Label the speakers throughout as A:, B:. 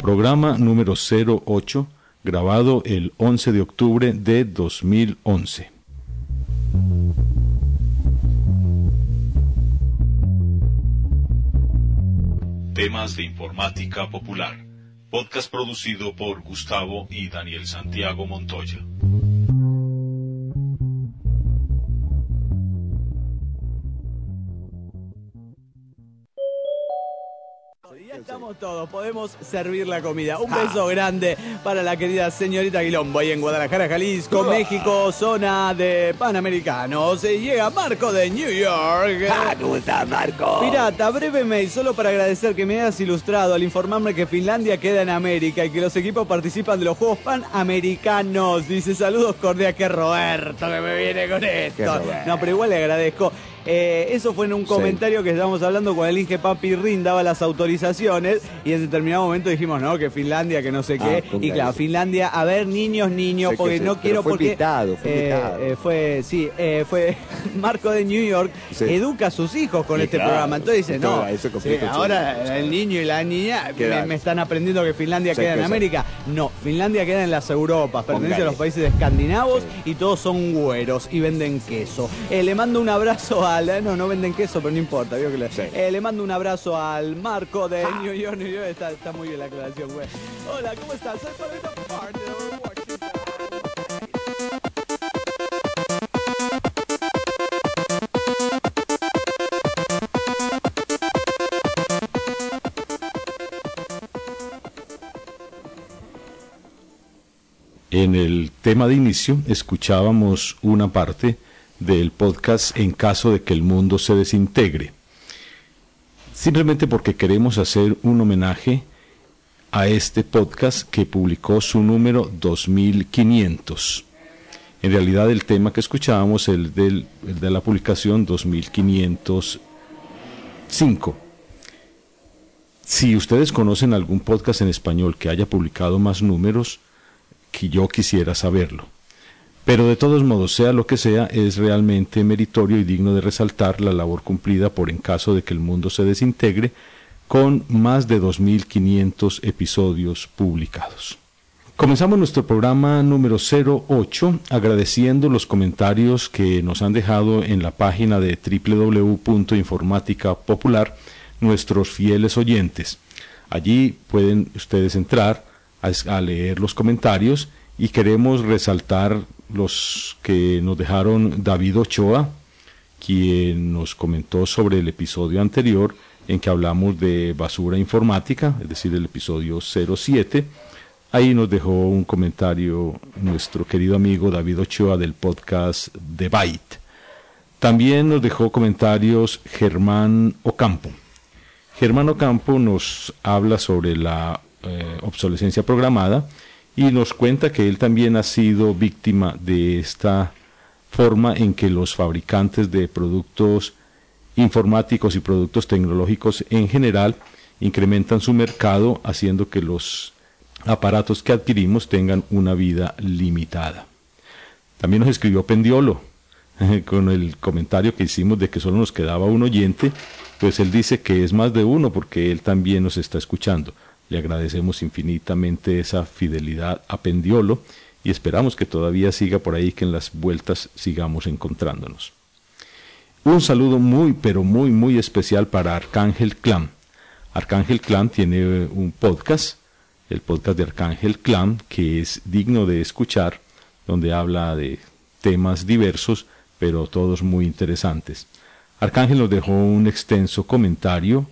A: programa número 08, grabado el 11 de octubre de 2011. Temas de informática popular. Podcast producido por Gustavo y Daniel Santiago Montoya.
B: Todos, podemos servir la comida. Un beso grande para la querida señorita Guilombo ahí en Guadalajara, Jalisco, México, zona de Panamericanos. Se llega Marco de New York.
C: Ah, ¿Cómo estás, Marco?
B: Pirata, breve mail, solo para agradecer que me hayas ilustrado al informarme que Finlandia queda en América y que los equipos participan de los Juegos Panamericanos. Dice saludos cordiales que Roberto que me viene con esto. No, pero igual le agradezco. Eh, eso fue en un comentario que estábamos hablando con el Inge Papi Rin, daba las autorizaciones y en determinado momento dijimos, no, que Finlandia, que no sé qué. Ah, y claro, Finlandia, a ver, niños, niños, porque no quiero
C: fue
B: porque.
C: Invitado, fue,
B: eh, eh, fue sí, fue Marco de New York, educa a sus hijos con este programa. Entonces dice, no, ahora el niño y la niña me, están aprendiendo que Finlandia queda en América. No, Finlandia queda en las Europas, pertenece a los países escandinavos y todos son güeros y venden queso. le mando un abrazo a no, no venden queso, pero no importa. que le, eh, le mando un abrazo al Marco de New York, New York. Está, está muy bien la aclaración, güey. Hola, ¿cómo estás? Soy Pablito
A: En el tema de inicio escuchábamos una parte del podcast en caso de que el mundo se desintegre. Simplemente porque queremos hacer un homenaje a este podcast que publicó su número 2500. En realidad el tema que escuchábamos es el, el de la publicación 2505. Si ustedes conocen algún podcast en español que haya publicado más números, que yo quisiera saberlo. Pero de todos modos, sea lo que sea, es realmente meritorio y digno de resaltar la labor cumplida por en caso de que el mundo se desintegre, con más de 2.500 episodios publicados. Comenzamos nuestro programa número 08 agradeciendo los comentarios que nos han dejado en la página de www.informática popular nuestros fieles oyentes. Allí pueden ustedes entrar a, a leer los comentarios y queremos resaltar los que nos dejaron David Ochoa, quien nos comentó sobre el episodio anterior en que hablamos de basura informática, es decir, el episodio 07. Ahí nos dejó un comentario nuestro querido amigo David Ochoa del podcast The Byte. También nos dejó comentarios Germán Ocampo. Germán Ocampo nos habla sobre la eh, obsolescencia programada y nos cuenta que él también ha sido víctima de esta forma en que los fabricantes de productos informáticos y productos tecnológicos en general incrementan su mercado haciendo que los aparatos que adquirimos tengan una vida limitada. También nos escribió Pendiolo con el comentario que hicimos de que solo nos quedaba un oyente, pues él dice que es más de uno porque él también nos está escuchando. Le agradecemos infinitamente esa fidelidad a Pendiolo y esperamos que todavía siga por ahí, que en las vueltas sigamos encontrándonos. Un saludo muy, pero muy, muy especial para Arcángel Clan. Arcángel Clan tiene un podcast, el podcast de Arcángel Clan, que es digno de escuchar, donde habla de temas diversos, pero todos muy interesantes. Arcángel nos dejó un extenso comentario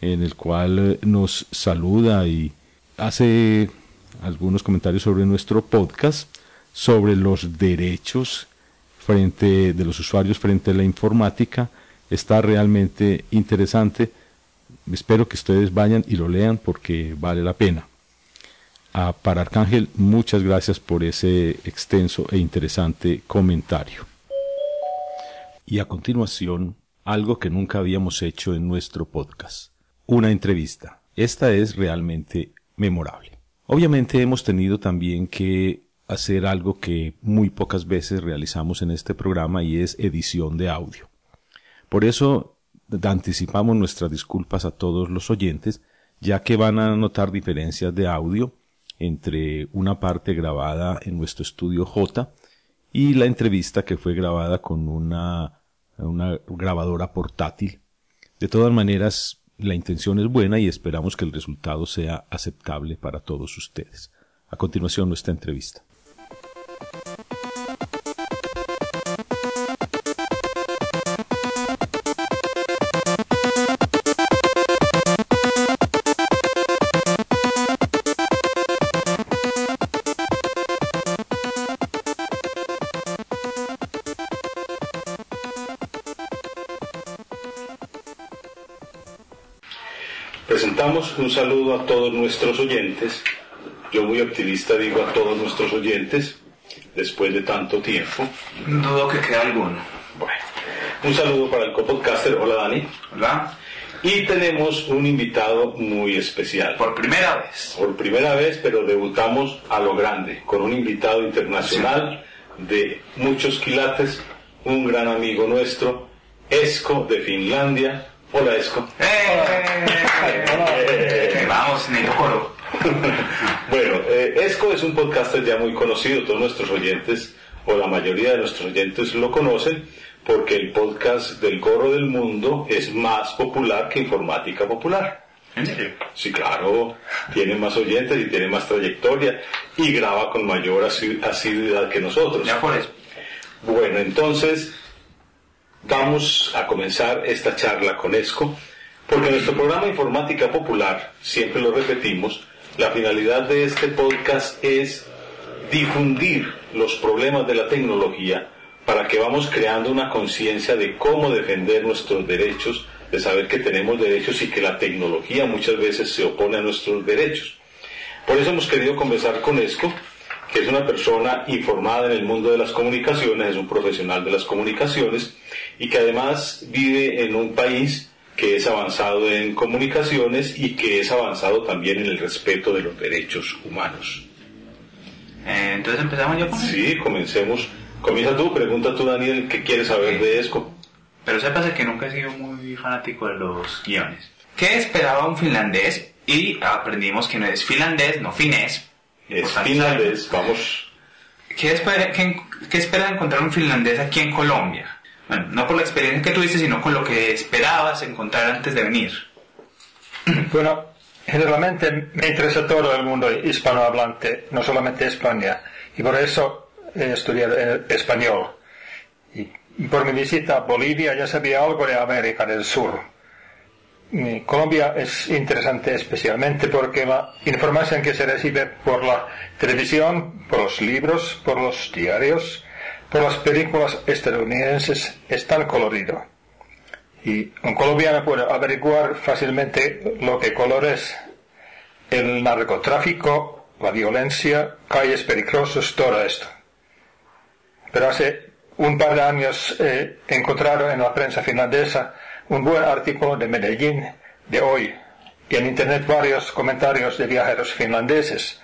A: en el cual eh, nos saluda y hace algunos comentarios sobre nuestro podcast, sobre los derechos frente de los usuarios frente a la informática. Está realmente interesante. Espero que ustedes vayan y lo lean porque vale la pena. Ah, para Arcángel, muchas gracias por ese extenso e interesante comentario. Y a continuación, algo que nunca habíamos hecho en nuestro podcast una entrevista. Esta es realmente memorable. Obviamente hemos tenido también que hacer algo que muy pocas veces realizamos en este programa y es edición de audio. Por eso anticipamos nuestras disculpas a todos los oyentes,
D: ya que van a notar diferencias de audio entre una parte grabada en nuestro estudio J y la entrevista que fue grabada con una, una grabadora portátil. De todas maneras, la intención es buena y esperamos que el resultado sea aceptable para todos ustedes. A continuación, nuestra entrevista.
A: Un saludo a todos nuestros oyentes. Yo muy optimista digo a todos nuestros oyentes, después de tanto tiempo.
B: Dudo que quede alguno.
A: Bueno, un saludo para el copodcaster. Hola Dani.
B: Hola.
A: Y tenemos un invitado muy especial.
B: Por primera vez.
A: Por primera vez, pero debutamos a lo grande, con un invitado internacional de muchos quilates, un gran amigo nuestro, Esco de Finlandia, Hola, Esco.
B: ¡Eh! Hola. Vamos, coro.
A: bueno, eh, Esco es un podcaster ya muy conocido, todos nuestros oyentes, o la mayoría de nuestros oyentes lo conocen, porque el podcast del Coro del Mundo es más popular que Informática Popular.
B: ¿En serio?
A: Sí, claro, tiene más oyentes y tiene más trayectoria y graba con mayor asiduidad que nosotros.
B: Ya por eso.
A: Bueno, entonces, Vamos a comenzar esta charla con ESCO, porque nuestro programa Informática Popular, siempre lo repetimos, la finalidad de este podcast es difundir los problemas de la tecnología para que vamos creando una conciencia de cómo defender nuestros derechos, de saber que tenemos derechos y que la tecnología muchas veces se opone a nuestros derechos. Por eso hemos querido conversar con ESCO, que es una persona informada en el mundo de las comunicaciones, es un profesional de las comunicaciones y que además vive en un país que es avanzado en comunicaciones y que es avanzado también en el respeto de los derechos humanos.
B: Eh, entonces empezamos yo.
A: Sí, comencemos. Comienza tú, pregunta tú Daniel, ¿qué quieres saber de ESCO?
B: Pero sepas que nunca he sido muy fanático de los guiones. ¿Qué esperaba un finlandés? Y aprendimos que no es finlandés, no finés,
A: es finlandés, vamos.
B: ¿Qué espera, qué, espera encontrar un finlandés aquí en Colombia? Bueno, no por la experiencia que tuviste, sino con lo que esperabas encontrar antes de venir.
E: Bueno, generalmente me interesa todo el mundo hispanohablante, no solamente España, y por eso he estudiado español. Y por mi visita a Bolivia ya sabía algo de América del Sur Colombia es interesante especialmente porque la información que se recibe por la televisión, por los libros, por los diarios, por las películas estadounidenses es tan colorido. Y un colombiano puede averiguar fácilmente lo que colores el narcotráfico, la violencia, calles peligrosas, todo esto. Pero hace un par de años he encontrado en la prensa finlandesa un buen artículo de Medellín de hoy y en Internet varios comentarios de viajeros finlandeses,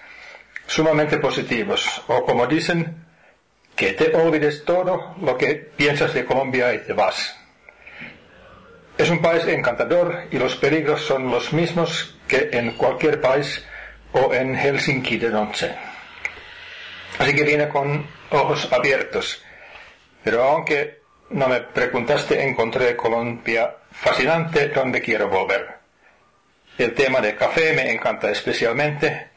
E: sumamente positivos, o como dicen, que te olvides todo lo que piensas de Colombia y te vas. Es un país encantador y los peligros son los mismos que en cualquier país o en Helsinki de noche. Así que viene con ojos abiertos. Pero aunque no me preguntaste, encontré Colombia fascinante donde quiero volver. El tema del café me encanta especialmente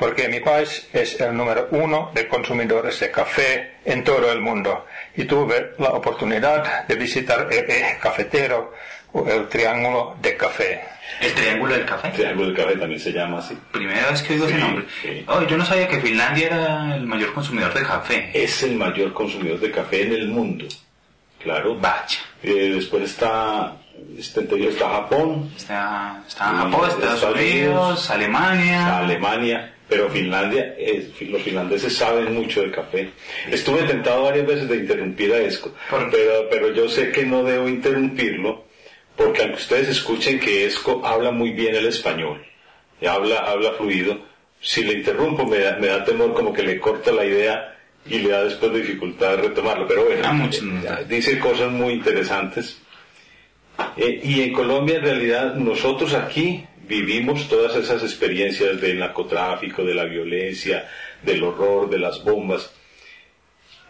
E: porque mi país es el número uno de consumidores de café en todo el mundo y tuve la oportunidad de visitar el cafetero o el Triángulo de Café.
B: ¿El Triángulo del Café?
A: El Triángulo del Café también se llama así.
B: Primera vez que oigo ese nombre. Oh, yo no sabía que Finlandia era el mayor consumidor de café.
A: Es el mayor consumidor de café en el mundo. Claro.
B: Vaya.
A: Eh, después está, este está Japón.
B: Está, está Japón, Estados, Unidos, Alemania.
A: Alemania. Pero Finlandia, los finlandeses saben mucho de café. Estuve tentado varias veces de interrumpir a Esco, pero, pero yo sé que no debo interrumpirlo, porque aunque ustedes escuchen que Esco habla muy bien el español, y habla, habla fluido, si le interrumpo me da, me da temor como que le corta la idea y le da después dificultad de retomarlo. Pero bueno,
B: ah,
A: dice cosas muy interesantes. Eh, y en Colombia en realidad nosotros aquí vivimos todas esas experiencias del narcotráfico, de la violencia, del horror, de las bombas,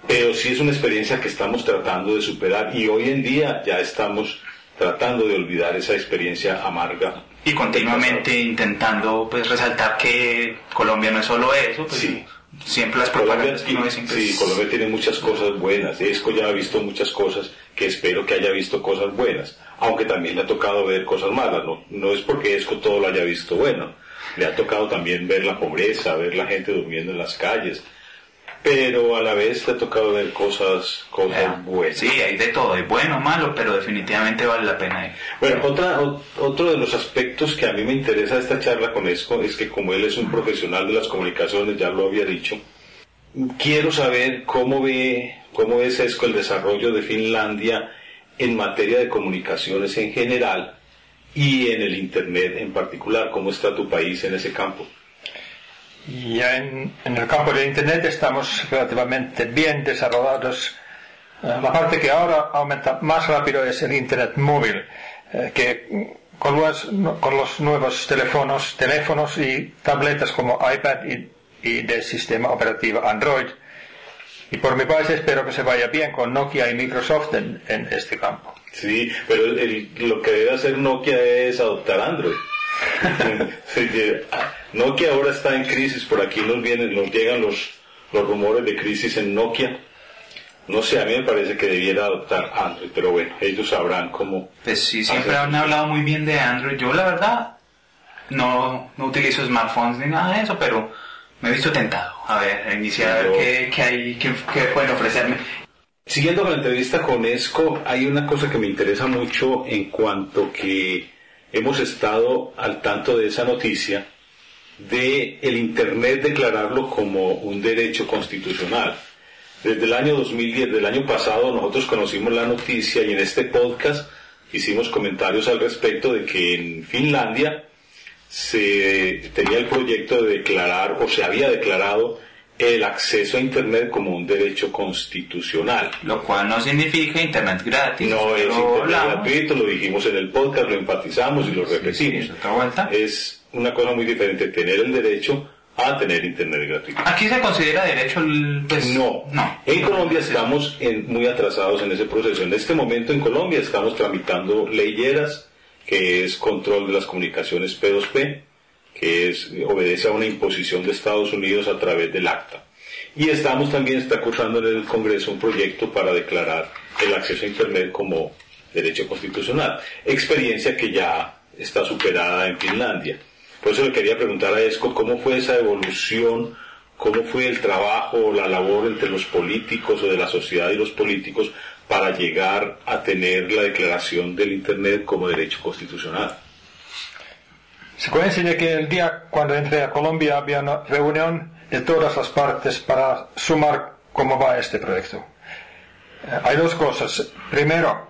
A: pero sí es una experiencia que estamos tratando de superar y hoy en día ya estamos tratando de olvidar esa experiencia amarga.
F: Y continuamente intentando pues resaltar que Colombia no es solo eso, pues, sí. Siempre las propagandas
A: Colombia, Sí, Colombia tiene muchas cosas buenas, Esco ya ha visto muchas cosas que espero que haya visto cosas buenas, aunque también le ha tocado ver cosas malas, no, no es porque Esco todo lo haya visto bueno, le ha tocado también ver la pobreza, ver la gente durmiendo en las calles, pero a la vez te ha tocado ver cosas, cosas buenas.
F: Sí, hay de todo, hay bueno, malo, pero definitivamente vale la pena.
A: Bueno, otra, otro de los aspectos que a mí me interesa de esta charla con Esco es que como él es un profesional de las comunicaciones, ya lo había dicho, quiero saber cómo ve, cómo es Esco el desarrollo de Finlandia en materia de comunicaciones en general y en el Internet en particular, cómo está tu país en ese campo.
E: Ya en, el campo de Internet estamos relativamente bien desarrollados. Eh, la parte que ahora aumenta más rápido es el Internet móvil, eh, que con los, con los, nuevos teléfonos, teléfonos y tabletas como iPad y, y del sistema operativo Android. Y por mi parte espero que se vaya bien con Nokia y Microsoft en, este campo.
A: Sí, pero lo que debe hacer Nokia es adoptar Android. Nokia ahora está en crisis, por aquí nos vienen, nos llegan los, los rumores de crisis en Nokia. No sé, a mí me parece que debiera adoptar Android, pero bueno, ellos sabrán cómo.
F: Pues sí, siempre han hablado muy bien de Android. Yo la verdad no, no utilizo smartphones ni nada de eso, pero me he visto tentado. A ver, iniciar a ver qué, qué, hay, qué, qué pueden ofrecerme.
A: Siguiendo con la entrevista con ESCO, hay una cosa que me interesa mucho en cuanto que hemos estado al tanto de esa noticia de el Internet declararlo como un derecho constitucional. Desde el año 2010, del año pasado, nosotros conocimos la noticia y en este podcast hicimos comentarios al respecto de que en Finlandia se tenía el proyecto de declarar o se había declarado el acceso a Internet como un derecho constitucional.
F: Lo cual no significa Internet gratis.
A: No es Internet gratuito, lo dijimos en el podcast, lo enfatizamos y lo repetimos. es una cosa muy diferente tener el derecho a tener Internet gratuito.
F: ¿Aquí se considera derecho el...?
A: Pues, no. no. En Colombia estamos muy atrasados en ese proceso. En este momento en Colombia estamos tramitando leyeras, que es control de las comunicaciones P2P, que es, obedece a una imposición de Estados Unidos a través del ACTA. Y estamos también, está cursando en el Congreso un proyecto para declarar el acceso a Internet como derecho constitucional, experiencia que ya está superada en Finlandia. Por eso le quería preguntar a ESCO cómo fue esa evolución, cómo fue el trabajo, la labor entre los políticos o de la sociedad y los políticos para llegar a tener la declaración del Internet como derecho constitucional.
E: Se coincide que el día cuando entré a Colombia había una reunión de todas las partes para sumar cómo va este proyecto. Eh, hay dos cosas. Primero,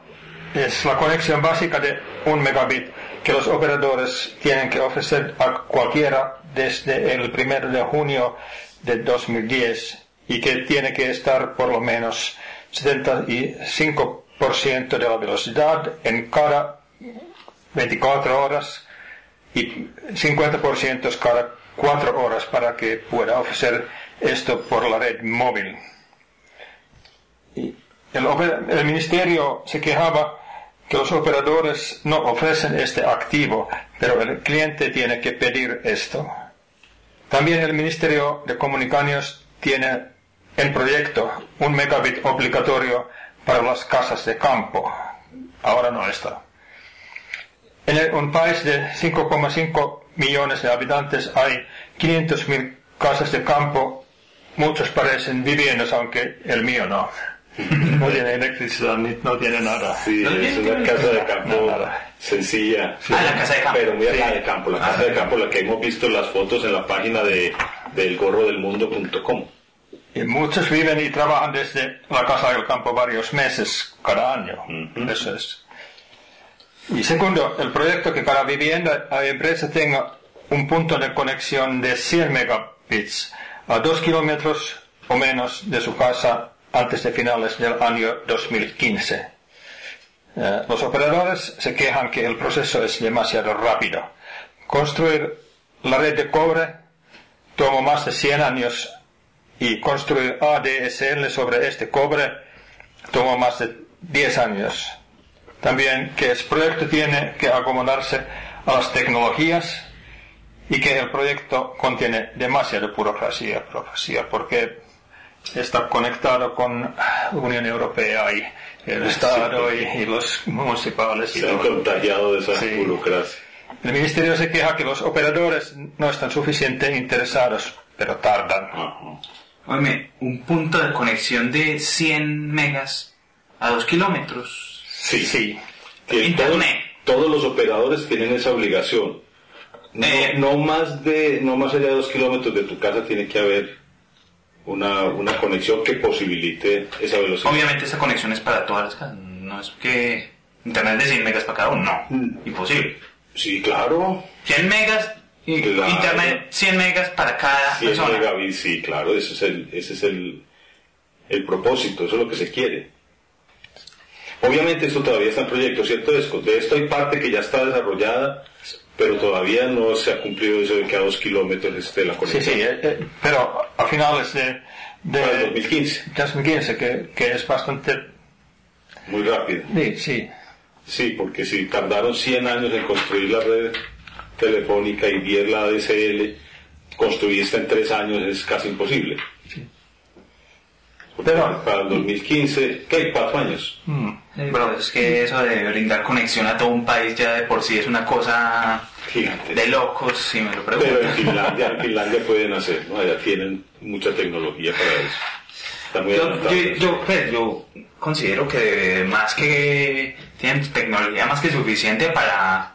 E: es la conexión básica de un megabit que los operadores tienen que ofrecer a cualquiera desde el 1 de junio de 2010 y que tiene que estar por lo menos 75% de la velocidad en cada 24 horas y 50% cada cuatro horas para que pueda ofrecer esto por la red móvil. El, el ministerio se quejaba que los operadores no ofrecen este activo, pero el cliente tiene que pedir esto. También el Ministerio de Comunicaciones tiene en proyecto un megabit obligatorio para las casas de campo. Ahora no está. En un país de 5,5 millones de habitantes hay 500.000 casas de campo. Muchos parecen viviendas, aunque el mío no. No tiene electricidad, ni, no tiene nada.
A: Sí, es una casa de campo sencilla.
F: Ah, la casa de campo.
A: Pero muy sí. de campo. La ah, casa de campo, la que hemos visto las fotos en la página de delgorrodelmundo.com.
E: Y muchos viven y trabajan desde la casa del campo varios meses cada año. Eso es. Y segundo, el proyecto que cada vivienda o empresa tenga un punto de conexión de 100 megabits a 2 kilómetros o menos de su casa antes de finales del año 2015. Eh, los operadores se quejan que el proceso es demasiado rápido. Construir la red de cobre tomó más de 100 años y construir ADSL sobre este cobre tomó más de 10 años. También que el proyecto tiene que acomodarse a las tecnologías y que el proyecto contiene demasiada burocracia, burocracia porque está conectado con la Unión Europea y el Estado y, los municipales.
A: Y Se han contagiado de esa burocracia.
E: El Ministerio se queja que los operadores no están suficientemente interesados, pero tardan.
F: Oye, un punto de conexión de 100 megas a 2 kilómetros.
A: Sí. sí. Internet. Todos, los operadores tienen esa obligación. Eh, no, más de, no más allá de 2 kilómetros de tu casa tiene que haber una, una conexión que posibilite esa velocidad.
F: Obviamente esa conexión es para todas las casas. No es que internet de 100 megas para cada uno. No. Mm. Imposible.
A: Sí, claro.
F: 100 megas, internet 100 megas para cada 100 persona.
A: megabits, sí, claro, ese es, el, ese es el, el propósito, eso es lo que se quiere. Obviamente esto todavía está en proyecto, ¿cierto? De esto hay parte que ya está desarrollada, pero todavía no se ha cumplido eso de que a dos kilómetros esté la conexión.
E: Sí, sí, eh, eh, pero a finales de,
A: de 2015.
E: 2015, que, que es bastante...
A: Muy rápido.
E: Sí, sí.
A: Sí, porque si tardaron 100 años en construir la red telefónica y 10 la ADSL, construir esta en 3 años es casi imposible. Pero, para el 2015, ¿qué? ¿Cuatro años?
F: Mm. Pero es que eso de brindar conexión a todo un país ya de por sí es una cosa de locos, si me lo pregunto.
A: Pero en Finlandia, en Finlandia pueden hacer, ¿no? Allá tienen mucha tecnología para eso
F: yo, pues, yo, considero que más que tienen tecnología más que suficiente para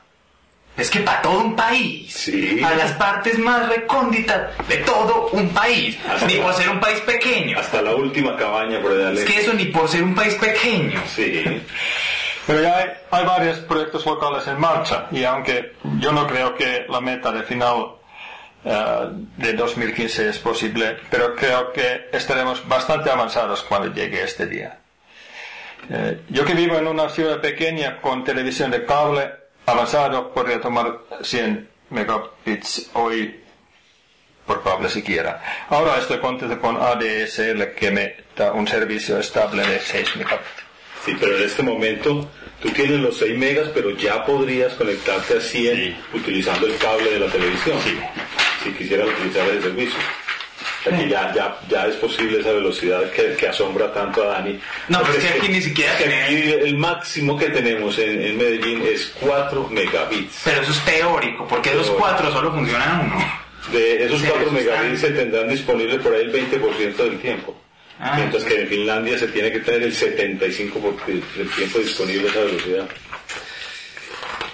F: es que para todo un país,
A: sí.
F: a las partes más recónditas de todo un país, ni por ser un país pequeño.
A: Hasta la última cabaña por allá.
F: Es que eso ni por ser un país pequeño.
A: Sí.
E: Pero ya hay, hay varios proyectos locales en marcha y aunque yo no creo que la meta de final eh, de 2015 es posible, pero creo que estaremos bastante avanzados cuando llegue este día. Eh, yo que vivo en una ciudad pequeña con televisión de cable avanzado, podría tomar 100 megabits hoy por cable siquiera. Ahora estoy contento con ADSL que me da un servicio estable de 6 megabits.
A: Sí, pero en este momento tú tienes los 6 megas, pero ya podrías conectarte a 100 utilizando el cable de la televisión.
E: Sí
A: si quisiera utilizar el servicio. Aquí ya, ya, ya es posible esa velocidad que, que asombra tanto a Dani.
F: No, pero es que aquí ni siquiera
A: el máximo que tenemos en, Medellín es 4 megabits.
F: Pero eso es teórico, porque esos 4 solo funcionan uno.
A: De esos 4 megabits se tendrán disponibles por ahí el 20% del tiempo. Ah, mientras que en Finlandia se tiene que tener el 75% del tiempo disponible esa velocidad.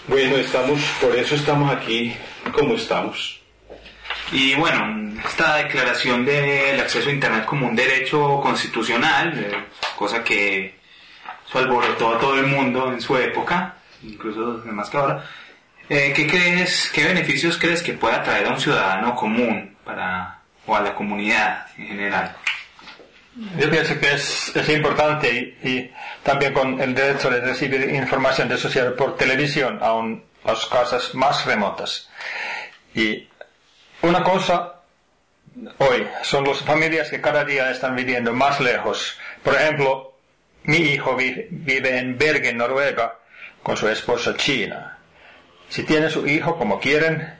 A: Bueno, estamos, por eso estamos aquí como estamos.
F: Y bueno, esta declaración del acceso a Internet como un derecho constitucional, eh, cosa que eso alborotó a todo el mundo en su época, incluso más que ahora, eh, ¿qué crees, qué beneficios crees que pueda traer a un ciudadano común para, o a la comunidad en general?
E: Yo pienso que es, es importante y, también con el derecho de recibir información de sociedad por televisión a las casas más remotas. Y una cosa hoy son las familias que cada día están viviendo más lejos. Por ejemplo, mi hijo vive en Bergen, Noruega, con su esposa China. Si tiene su hijo como quieren,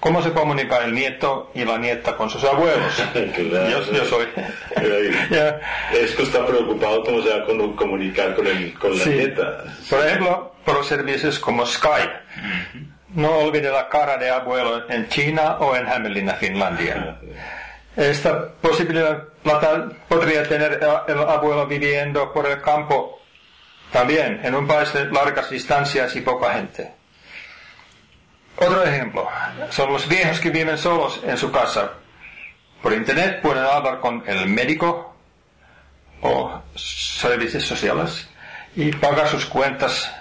E: ¿cómo se comunica el nieto y la nieta con sus abuelos? yo, soy.
A: Esto está preocupado cómo se va a comunicar con, el, con la nieta.
E: Por ejemplo, por los servicios como Skype. No olvide la cara de abuelo en China o en Hamelin, Finlandia. Esta posibilidad podría tener el abuelo viviendo por el campo también, en un país de largas distancias y poca gente. Otro ejemplo, son los viejos que viven solos en su casa. Por internet pueden hablar con el médico o servicios sociales y pagar sus cuentas.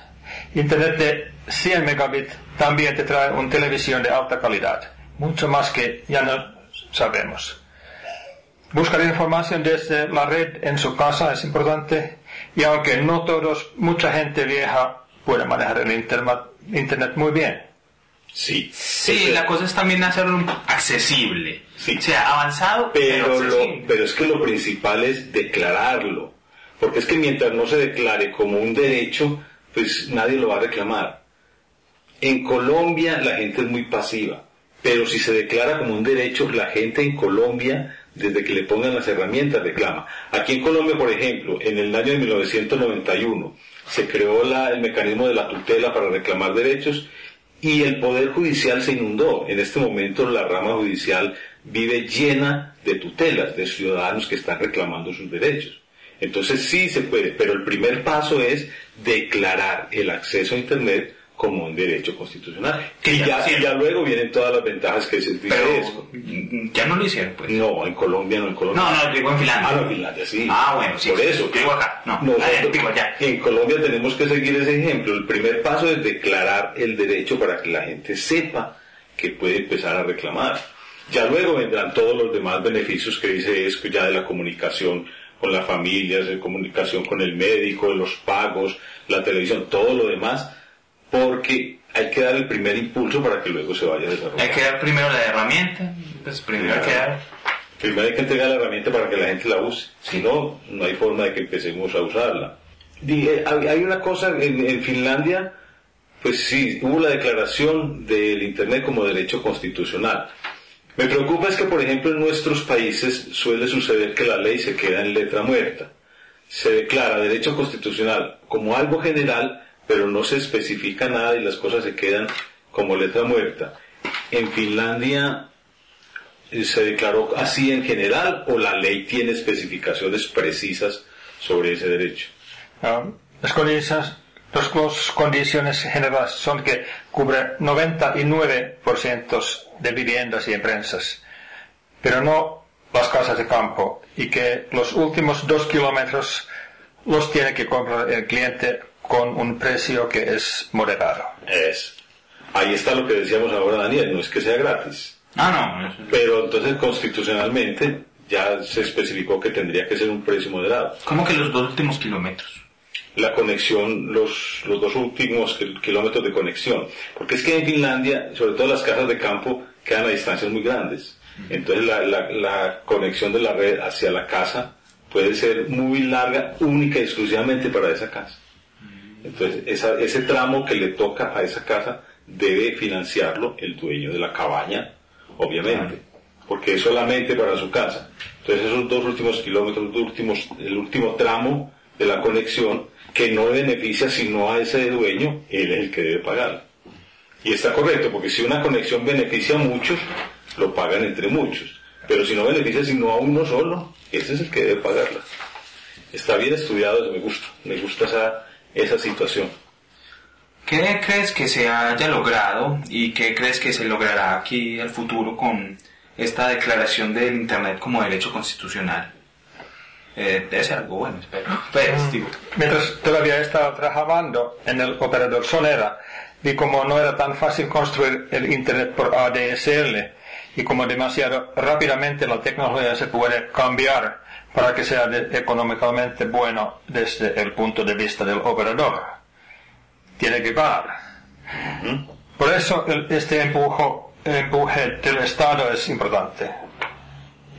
E: Internet de 100 megabits también te trae una televisión de alta calidad, mucho más que ya no sabemos. Buscar información desde la red en su casa es importante y aunque no todos, mucha gente vieja puede manejar el internet, muy bien.
A: Sí.
F: Sí, la cosa es también hacerlo accesible. Sí. O sea, avanzado,
A: pero, pero es que lo principal es declararlo. Porque es que mientras no se declare como un derecho, pues nadie lo va a reclamar. En Colombia la gente es muy pasiva, pero si se declara como un derecho, la gente en Colombia, desde que le pongan las herramientas, reclama. Aquí en Colombia, por ejemplo, en el año de 1991, se creó el mecanismo de la tutela para reclamar derechos y el Poder Judicial se inundó. En este momento la rama judicial vive llena de tutelas, de ciudadanos que están reclamando sus derechos. Entonces sí se puede, pero el primer paso es declarar el acceso a Internet como un derecho constitucional. y ya, luego vienen todas las ventajas que se dice
F: eso. Ya no lo hicieron, pues.
A: No, en Colombia no, en Colombia.
F: No, no, digo en Finlandia.
A: Ah, no, en Finlandia, sí.
F: Ah, bueno, sí.
A: Por eso.
F: Digo acá. No,
A: digo allá. En Colombia tenemos que seguir ese ejemplo. El primer paso es declarar el derecho para que la gente sepa que puede empezar a reclamar. Ya luego vendrán todos los demás beneficios que dice es ya de la comunicación con las familias, de comunicación con el médico, los pagos, la televisión, todo lo demás, porque hay que dar el primer impulso para que luego se vaya desarrollando.
F: Hay que dar primero la herramienta, pues primero hay que dar...
A: Primero hay que entregar la herramienta para que la gente la use, si no, no hay forma de que empecemos a usarla. Dije, hay una cosa en, Finlandia, pues sí, hubo la declaración del Internet como derecho constitucional. Me preocupa es que, por ejemplo, en nuestros países suele suceder que la ley se queda en letra muerta. Se declara derecho constitucional como algo general, pero no se especifica nada y las cosas se quedan como letra muerta. En Finlandia eh, se declaró así en general o la ley tiene especificaciones precisas sobre ese derecho.
E: Ah, las condiciones, las condiciones generales son que cubre 99% de viviendas y empresas, pero no las casas de campo y que los últimos dos kilómetros los tiene que comprar el cliente con un precio que es moderado.
A: Es. Ahí está lo que decíamos ahora, Daniel, no es que sea gratis.
F: Ah,
A: no. Pero entonces constitucionalmente ya se especificó que tendría que ser un precio moderado.
F: ¿Cómo que los dos últimos kilómetros?
A: La conexión, los, los dos últimos kilómetros de conexión. Porque es que en Finlandia, sobre todo las casas de campo, quedan a distancias muy grandes. Entonces la, la, la conexión de la red hacia la casa puede ser muy larga, única y exclusivamente para esa casa. Entonces, ese tramo que le toca a esa casa debe financiarlo el dueño de la cabaña, obviamente, porque es solamente para su casa. Entonces, esos dos últimos kilómetros, últimos, el último tramo de la conexión, que no beneficia sino a ese dueño, él es el que debe pagar. Y está correcto, porque si una conexión beneficia a muchos, lo pagan entre muchos. Pero si no beneficia sino a uno solo, ese es el que debe pagarla. Está bien estudiado, me gusta. Me gusta esa, esa situación.
F: ¿Qué crees que se haya logrado y qué crees que se logrará aquí al futuro con esta declaración del Internet como derecho constitucional? Eh, debe ser algo bueno, espero. Pues,
E: mm. Mientras todavía estaba trabajando en el operador Sonera, vi como no era tan fácil construir el Internet por ADSL y como demasiado rápidamente la tecnología se puede cambiar para que sea económicamente bueno desde el punto de vista del operador. Tiene que pagar. Por eso este empujo, empuje del Estado es importante.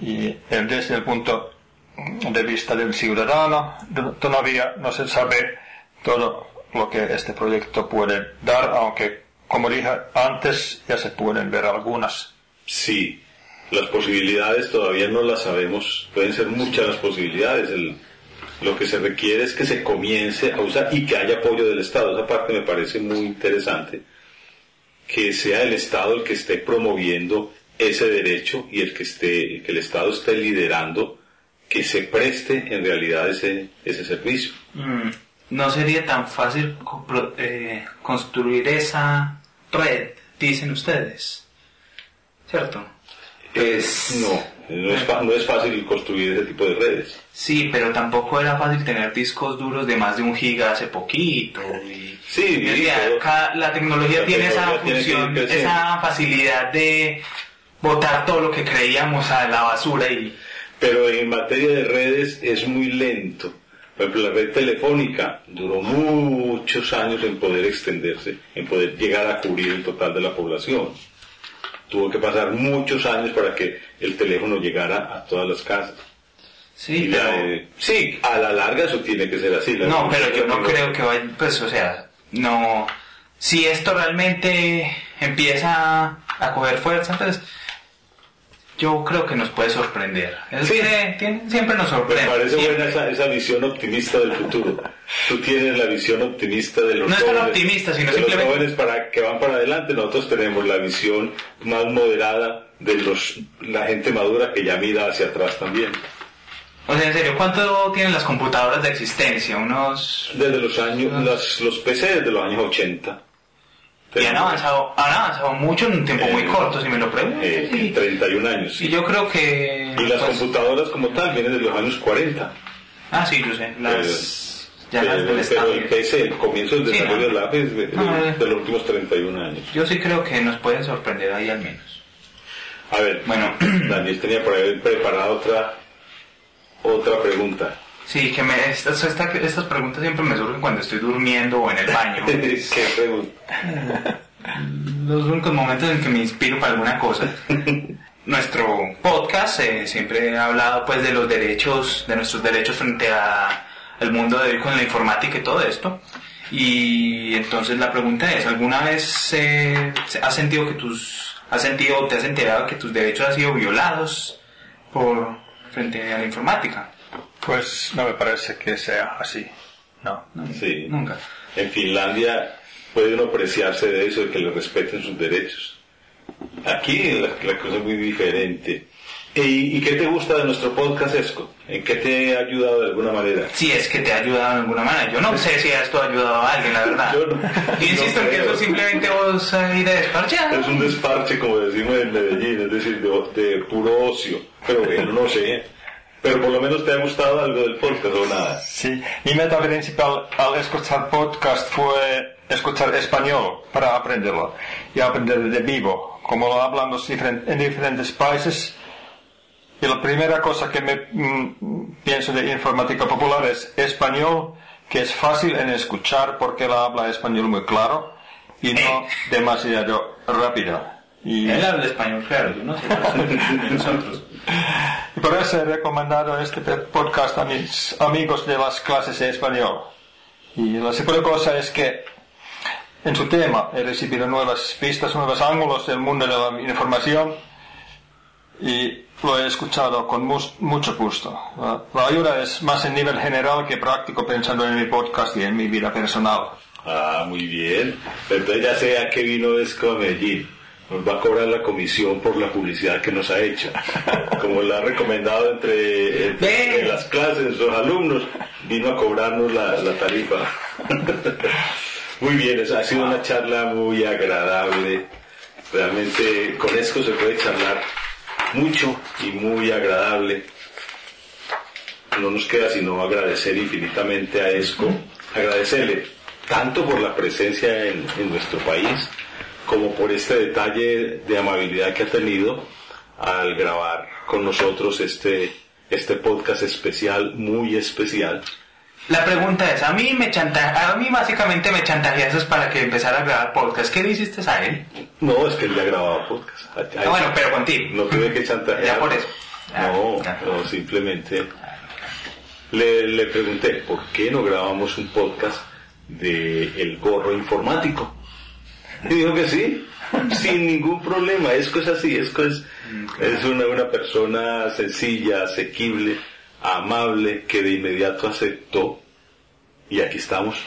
E: Y desde el punto de vista del ciudadano todavía no se sabe todo lo que este proyecto puede dar, aunque como dije antes ya se pueden ver algunas.
A: Sí, las posibilidades todavía no las sabemos, pueden ser muchas las posibilidades. lo que se requiere es que se comience a usar y que haya apoyo del Estado. Esa parte me parece muy interesante, que sea el Estado el que esté promoviendo ese derecho y el que esté, que el Estado esté liderando que se preste en realidad ese, ese servicio.
F: Mm, no sería tan fácil eh, construir esa red, dicen ustedes, ¿cierto?
A: Es... No, no es, no es fácil construir ese tipo de redes.
F: Sí, pero tampoco era fácil tener discos duros de más de un giga hace poquito.
A: sí,
F: la tecnología tiene esa función, esa facilidad de botar todo lo que creíamos a la basura y...
A: Pero en materia de redes es muy lento. Por ejemplo, la red telefónica duró muchos años en poder extenderse, en poder llegar a cubrir el total de la población. Tuvo que pasar muchos años para que el teléfono llegara a todas las casas.
F: Sí,
A: sí, a la larga eso tiene que ser así.
F: no, pero yo no creo que vaya, pues, o sea, no, si esto realmente empieza a coger fuerza, entonces yo creo que nos puede sorprender. Sí. siempre nos sorprende.
A: Me parece buena esa, esa, visión optimista del futuro. Tú tienes la visión optimista de los
F: no
A: jóvenes.
F: No es optimista, sino
A: de
F: simplemente...
A: los jóvenes para, que van para adelante. Nosotros tenemos la visión más moderada de los, la gente madura que ya mira hacia atrás también.
F: O sea, en serio, ¿cuánto tienen las computadoras de existencia? Unos...
A: Desde los años, los PC desde los años 80.
F: Y han avanzado, han avanzado mucho en un tiempo muy eh, corto, si me lo pregunto.
A: Eh, 31 años.
F: Y yo creo que...
A: Y las pues, computadoras como tal vienen de los años 40.
F: Ah, sí, yo sé. Las... ya
A: las
F: del
A: pero el PC, el comienzo del desarrollo del APE es de, los últimos 31 años.
F: Yo sí creo que nos pueden sorprender ahí al menos.
A: A ver, bueno, Daniel tenía por ahí preparada otra, otra pregunta.
F: Sí, que me, estas, estas preguntas siempre me surgen cuando estoy durmiendo o en el baño.
A: ¿Qué pregunta?
F: Los únicos momentos en que me inspiro para alguna cosa. Nuestro podcast eh, siempre ha hablado pues de los derechos, de nuestros derechos frente a, al mundo de con la informática y todo esto. Y entonces la pregunta es, ¿alguna vez eh, has sentido que tus, has sentido te has enterado que tus derechos han sido violados por frente a la informática?
E: Pues no me parece que sea así. No,
A: sí.
F: nunca.
A: En Finlandia puede uno apreciarse de eso, de que le respeten sus derechos. Aquí la, cosa es muy diferente. ¿Y, qué te gusta de nuestro podcast, Esco? ¿En qué te ha ayudado de alguna manera?
F: Si es que te ha ayudado de alguna manera. Yo no sé si esto ha ayudado a alguien, la verdad. Yo, insisto en que eso simplemente vos ir de desparchar.
A: Es un desparche, como decimos en Medellín, es decir, de, de puro ocio. Pero bueno, no sé. Pero por lo menos te ha gustado algo del podcast o nada.
E: Sí, mi meta principal al escuchar podcast fue escuchar español para aprenderlo y aprender de vivo, como lo hablan los en diferentes países. Y la primera cosa que me mm, pienso de informática popular es español, que es fácil en escuchar porque la habla español muy claro y no demasiado rápido.
F: Y... Él habla español, claro, no nosotros.
E: Y por eso he recomendado este podcast a mis amigos de las clases de español. Y la segunda cosa es que en su tema he recibido nuevas pistas, nuevos ángulos del mundo de la información y lo he escuchado con mucho gusto. La, ayuda es más en nivel general que práctico pensando en mi podcast y en mi vida personal.
A: Ah, muy bien. Entonces ya sé a vino es nos va a cobrar la comisión por la publicidad que nos ha hecho. Como la ha recomendado entre, las clases, los alumnos, vino a cobrarnos la, tarifa. muy bien, ha sido una charla muy agradable. Realmente con esto se puede charlar mucho y muy agradable. No nos queda sino agradecer infinitamente a ESCO, agradecerle tanto por la presencia en nuestro país, como por este detalle de amabilidad que ha tenido al grabar con nosotros este, este podcast especial, muy especial.
F: La pregunta es, a mí me chanta, a mí básicamente me chantajeas para que empezara a grabar podcast. ¿Qué le hiciste a él?
A: No, es que él ya grababa podcast.
F: Ah, bueno, pero contigo.
A: No tuve que chantajear.
F: Ya por eso.
A: no, no, simplemente le, le pregunté, ¿por qué no grabamos un podcast de El Gorro Informático? Y dijo que sí, sin ningún problema. Es es así, es, es una, una persona sencilla, asequible, amable, que de inmediato aceptó. Y aquí estamos.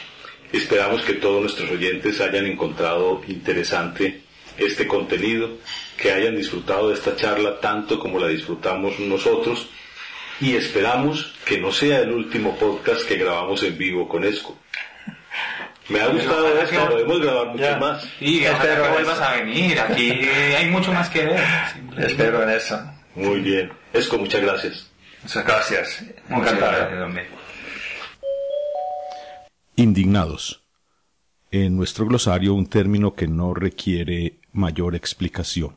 A: Esperamos que todos nuestros oyentes hayan encontrado interesante este contenido, que hayan disfrutado de esta charla tanto como la disfrutamos nosotros y esperamos que no sea el último podcast que grabamos en vivo con ESCO. Me ha gustado esto, podemos grabar mucho más.
F: Sí, espero que vuelvas a venir, aquí hay mucho más que ver.
E: Espero en eso.
A: Muy bien. Esco, muchas gracias.
E: Muchas gracias.
F: Encantado.
D: Indignados. En nuestro glosario un término que no requiere mayor explicación.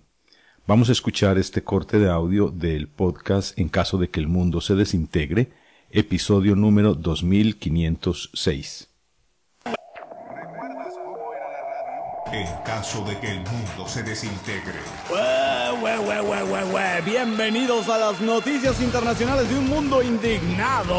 D: Vamos a escuchar este corte de audio del podcast En caso de que el mundo se desintegre, episodio número 2506.
G: En caso de que el mundo se desintegre.
B: Bienvenidos a las noticias internacionales de un mundo indignado.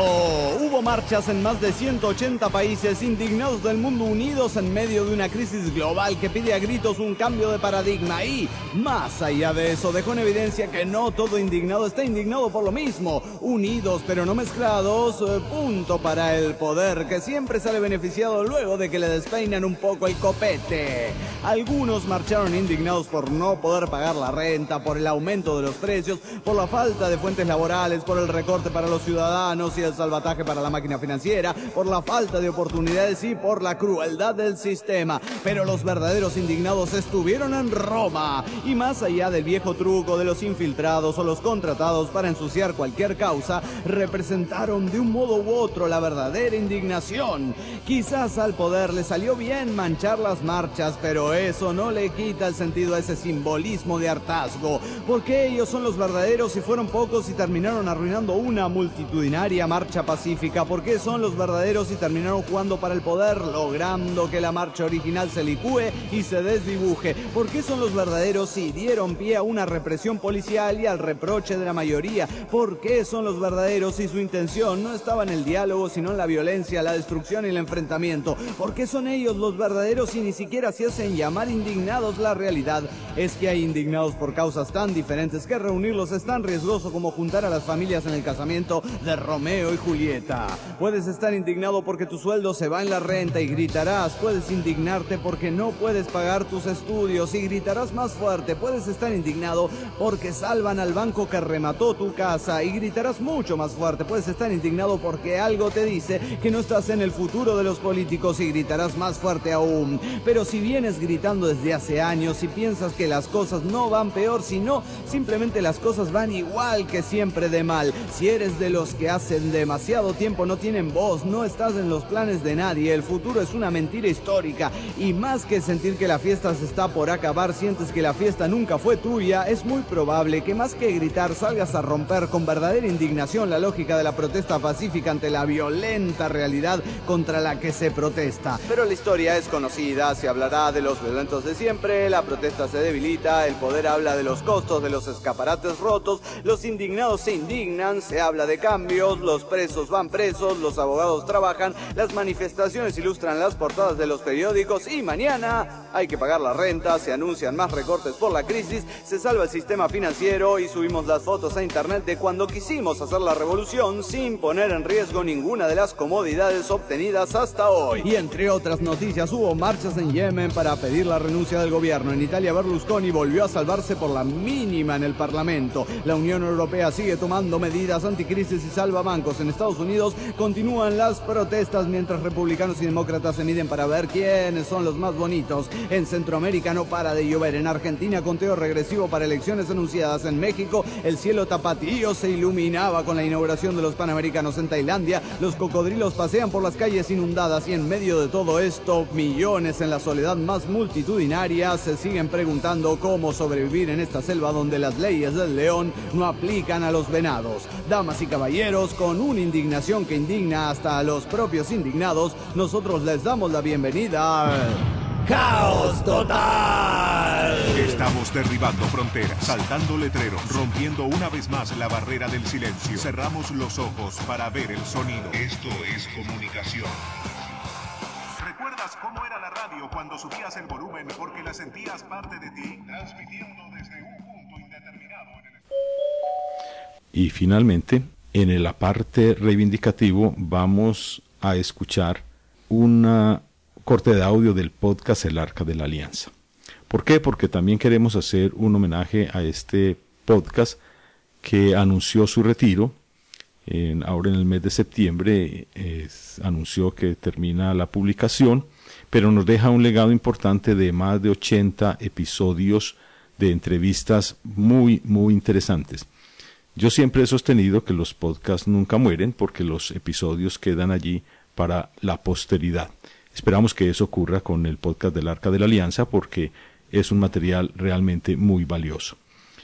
B: Hubo marchas en más de 180 países indignados del mundo unidos en medio de una crisis global que pide a gritos un cambio de paradigma y, más allá de eso, dejó en evidencia que no todo indignado está indignado por lo mismo. Unidos pero no mezclados, eh, punto para el poder que siempre sale beneficiado luego de que le despeinan un poco el copete. Algunos marcharon indignados por no poder pagar la renta, por el aumento de los precios, por la falta de fuentes laborales, por el recorte para los ciudadanos y el salvataje para la máquina financiera, por la falta de oportunidades y por la crueldad del sistema. Pero los verdaderos indignados estuvieron en Roma y más allá del viejo truco de los infiltrados o los contratados para ensuciar cualquier causa, representaron de un modo u otro la verdadera indignación. Quizás al poder le salió bien manchar las marchas, pero eso no le quita el sentido a ese simbolismo de hartazgo, porque ellos son los verdaderos y fueron pocos y terminaron arruinando una multitudinaria marcha pacífica, porque son los verdaderos y terminaron jugando para el poder, logrando que la marcha original se licúe y se desdibuje, porque son los verdaderos y dieron pie a una represión policial y al reproche de la mayoría, porque son los verdaderos y su intención no estaba en el diálogo, sino en la violencia, la destrucción y el enfrentamiento, porque son ellos los verdaderos y ni siquiera se hacen llamar indignados, la realidad es que hay indignados por causas tan diferentes que reunirlos es tan riesgoso como juntar a las familias en el casamiento de Romeo y Julieta. Puedes estar indignado porque tu sueldo se va en la renta y gritarás, puedes indignarte porque no puedes pagar tus estudios y gritarás más fuerte, puedes estar indignado porque salvan al banco que remató tu casa y gritarás mucho más fuerte, puedes estar indignado porque algo te dice que no estás en el futuro de los políticos y gritarás más fuerte aún. Pero si vienes gritando desde hace años y piensas que las cosas no van peor, sino simplemente las cosas van igual que siempre de mal. Si eres de los que hacen demasiado tiempo no tienen voz, no estás en los planes de nadie, el futuro es una mentira histórica y más que sentir que la fiesta se está por acabar, sientes que la fiesta nunca fue tuya, es muy probable que más que gritar salgas a romper con verdadera indignación la lógica de la protesta pacífica ante la violenta realidad contra la que se protesta. Pero la historia es conocida, se hablará de los violentos de siempre, la protesta se debilita, el poder habla de los costos de los escaparates rotos, los indignados se indignan, se habla de cambios, los presos van presos, los abogados trabajan, las manifestaciones ilustran las portadas de los periódicos y mañana hay que pagar la renta, se anuncian más recortes por la crisis, se salva el sistema financiero y subimos las fotos a internet de cuando quisimos hacer la revolución sin poner en riesgo ninguna de las comodidades obtenidas hasta hoy. Y entre otras noticias hubo marchas en Yemen para pedir la renuncia del gobierno. En Italia Berlusconi volvió a salvarse por la mínima en el Parlamento. La Unión Europea sigue tomando medidas anticrisis y salva bancos. En Estados Unidos continúan las protestas mientras republicanos y demócratas se miden para ver quiénes son los más bonitos. En Centroamérica no para de llover. En Argentina conteo regresivo para elecciones anunciadas. En México el cielo tapatío se iluminaba con la inauguración de los Panamericanos en Tailandia. Los cocodrilos pasean por las calles inundadas y en medio de todo esto millones en la soledad más multitudinaria se siguen preguntando cómo sobrevivir en esta selva donde las leyes del león no aplican a los venados. Damas y caballeros, con una indignación que indigna hasta a los propios indignados, nosotros les damos la bienvenida al... ¡Caos total!
G: Estamos derribando fronteras, saltando letreros, rompiendo una vez más la barrera del silencio. Cerramos los ojos para ver el sonido. Esto es comunicación. ¿Recuerdas cómo era la radio cuando subías el volumen porque la sentías parte de ti? Transmitiendo desde un punto indeterminado en el...
D: Y finalmente, en el aparte reivindicativo vamos a escuchar una corte de audio del podcast El Arca de la Alianza. ¿Por qué? Porque también queremos hacer un homenaje a este podcast que anunció su retiro. Ahora en el mes de septiembre anunció que termina la publicación, pero nos deja un legado importante de más de 80 episodios de entrevistas muy, muy interesantes. Yo siempre he sostenido que los podcasts nunca mueren porque los episodios quedan allí para la posteridad. Esperamos que eso ocurra con el podcast del Arca de la Alianza porque es un material realmente muy valioso.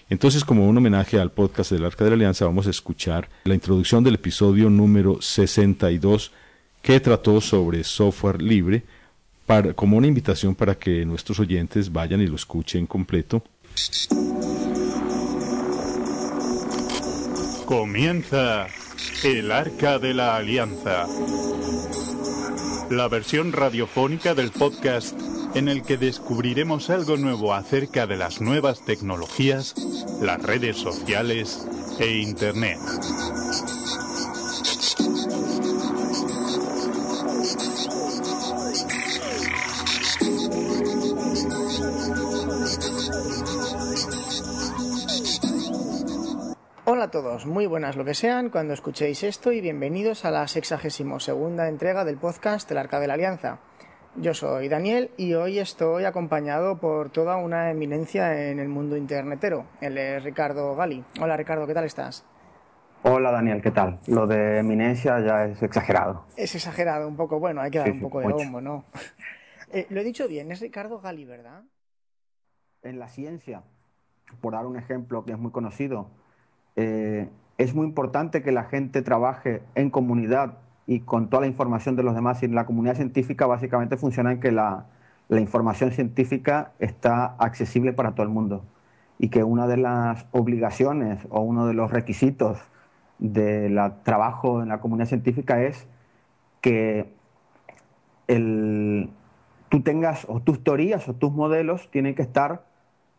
D: Entonces, como un homenaje al podcast del Arca de la Alianza, vamos a escuchar la introducción del episodio número 62 que trató sobre software libre, como una invitación para que nuestros oyentes vayan y lo escuchen completo.
G: Comienza el Arca de la Alianza, la versión radiofónica del podcast en el que descubriremos algo nuevo acerca de las nuevas tecnologías, las redes sociales e Internet.
H: Hola a todos, muy buenas lo que sean cuando escuchéis esto y bienvenidos a la 62 segunda entrega del podcast El Arca de la Alianza. Yo soy Daniel y hoy estoy acompañado por toda una eminencia en el mundo internetero. Él es Ricardo Gali. Hola Ricardo, ¿qué tal estás?
I: Hola Daniel, ¿qué tal? Lo de eminencia ya es exagerado.
H: Es exagerado un poco, bueno, hay que dar un poco de bombo, ¿no? Eh, lo he dicho bien, es Ricardo Gali, ¿verdad?
I: En la ciencia, por dar un ejemplo que es muy conocido, eh, es muy importante que la gente trabaje en comunidad y con toda la información de los demás. Y la comunidad científica básicamente funciona en que la, información científica está accesible para todo el mundo y que una de las obligaciones o uno de los requisitos del trabajo en la comunidad científica es que tú tengas o tus teorías o tus modelos tienen que estar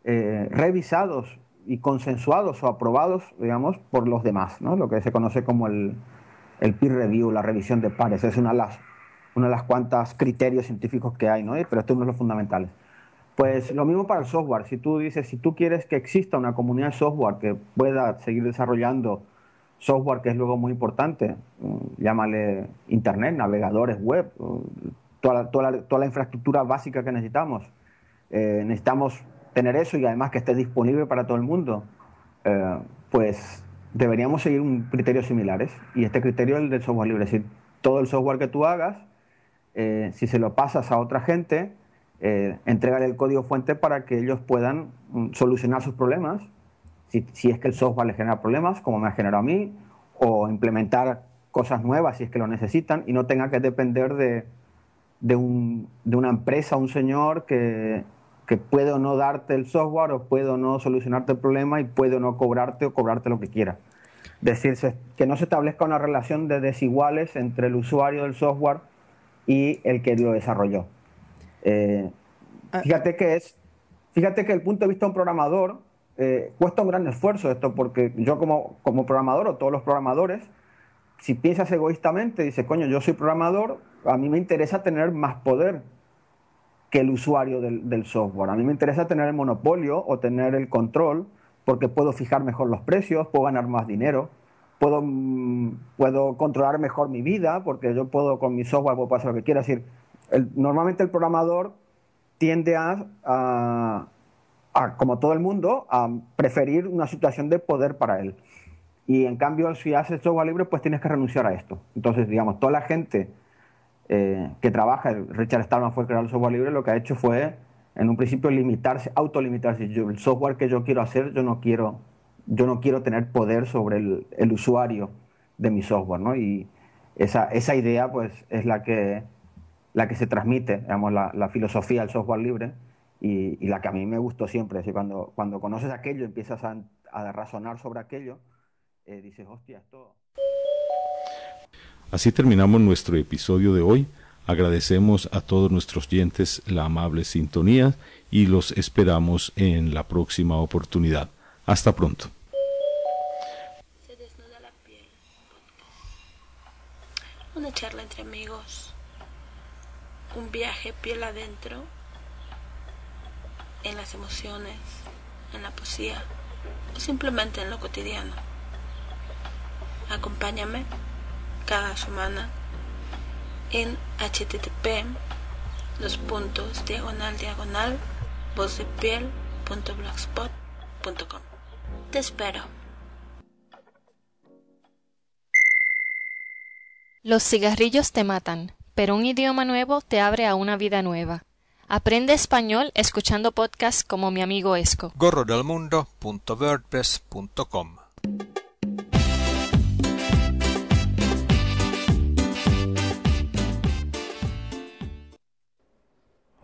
I: eh, revisados y consensuados o aprobados, digamos, por los demás, ¿no? lo que se conoce como el, el peer review, la revisión de pares, es una de las, una de las cuantas criterios científicos que hay, ¿no? pero esto es uno de los fundamentales. Pues lo mismo para el software. Si tú dices, si tú quieres que exista una comunidad de software que pueda seguir desarrollando software, que es luego muy importante, mm, llámale Internet, navegadores web, mm, toda la, toda la, toda la infraestructura básica que necesitamos. Eh, necesitamos tener eso y además que esté disponible para todo el mundo. Eh, pues deberíamos seguir un criterios similares. Y este criterio es el del software libre. Es decir, todo el software que tú hagas, eh, si se lo pasas a otra gente, eh, entregarle el código fuente para que ellos puedan mm, solucionar sus problemas. Si, si, es que el software les genera problemas, como me ha generado a mí, o implementar cosas nuevas si es que lo necesitan y no tenga que depender de, de, un, de una empresa, un señor que, que puede o no darte el software o puede o no solucionarte el problema y puede o no cobrarte o cobrarte lo que quiera. Decirse que no se establezca una relación de desiguales entre el usuario del software y el que lo desarrolló. Eh, ah. fíjate que es, fíjate que el punto de vista de un programador eh, cuesta un gran esfuerzo esto, porque yo como, como programador o todos los programadores, si piensas egoístamente, dices, coño, yo soy programador, a mí me interesa tener más poder que el usuario del, software. A mí me interesa tener el monopolio o tener el control porque puedo fijar mejor los precios, puedo ganar más dinero, puedo, mm, puedo controlar mejor mi vida porque yo puedo con mi software puedo hacer lo que quiera. decir, normalmente el programador tiende a, a, como todo el mundo, a preferir una situación de poder para él. Y en cambio, si haces software libre, pues tienes que renunciar a esto. Entonces, digamos, toda la gente eh, que trabaja, Richard Stallman fue el creador del software libre, lo que ha hecho fue, en un principio, limitarse, autolimitarse. Yo, el software que yo quiero hacer, yo no quiero, yo no quiero tener poder sobre el, usuario de mi software, ¿no? Y esa, esa idea, pues, es la que, la que se transmite, digamos, la, filosofía del software libre y, la que a mí me gustó siempre. Es cuando, cuando conoces aquello, empiezas a, a razonar sobre aquello, eh, dices, hostia, esto...
D: Así terminamos nuestro episodio de hoy. Agradecemos a todos nuestros oyentes la amable sintonía y los esperamos en la próxima oportunidad. Hasta pronto. Se desnuda la piel.
J: Una charla entre amigos. Un viaje piel adentro en las emociones, en la poesía o simplemente en lo cotidiano. Acompáñame cada semana en http los puntos diagonal diagonal vozdepiel.blogspot.com Te espero.
K: Los cigarrillos te matan, pero un idioma nuevo te abre a una vida nueva. Aprende español escuchando podcasts como mi amigo Esco.
L: gorrodelmundo.wordpress.com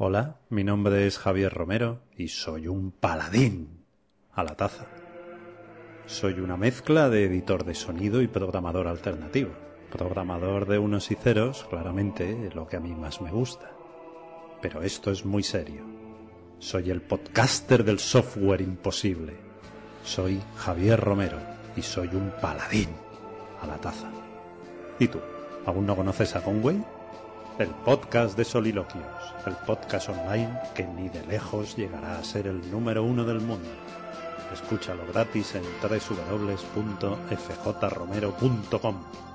M: Hola, mi nombre es Javier Romero y soy un paladín a la taza. Soy una mezcla de editor de sonido y programador alternativo. Programador de unos y ceros, claramente, lo que a mí más me gusta. Pero esto es muy serio. Soy el podcaster del software imposible. Soy Javier Romero y soy un paladín a la taza. ¿Y tú? ¿Aún no conoces a Conway? El podcast de soliloquios, el podcast online que ni de lejos llegará a ser el número uno del mundo. Escúchalo gratis en www.fjromero.com.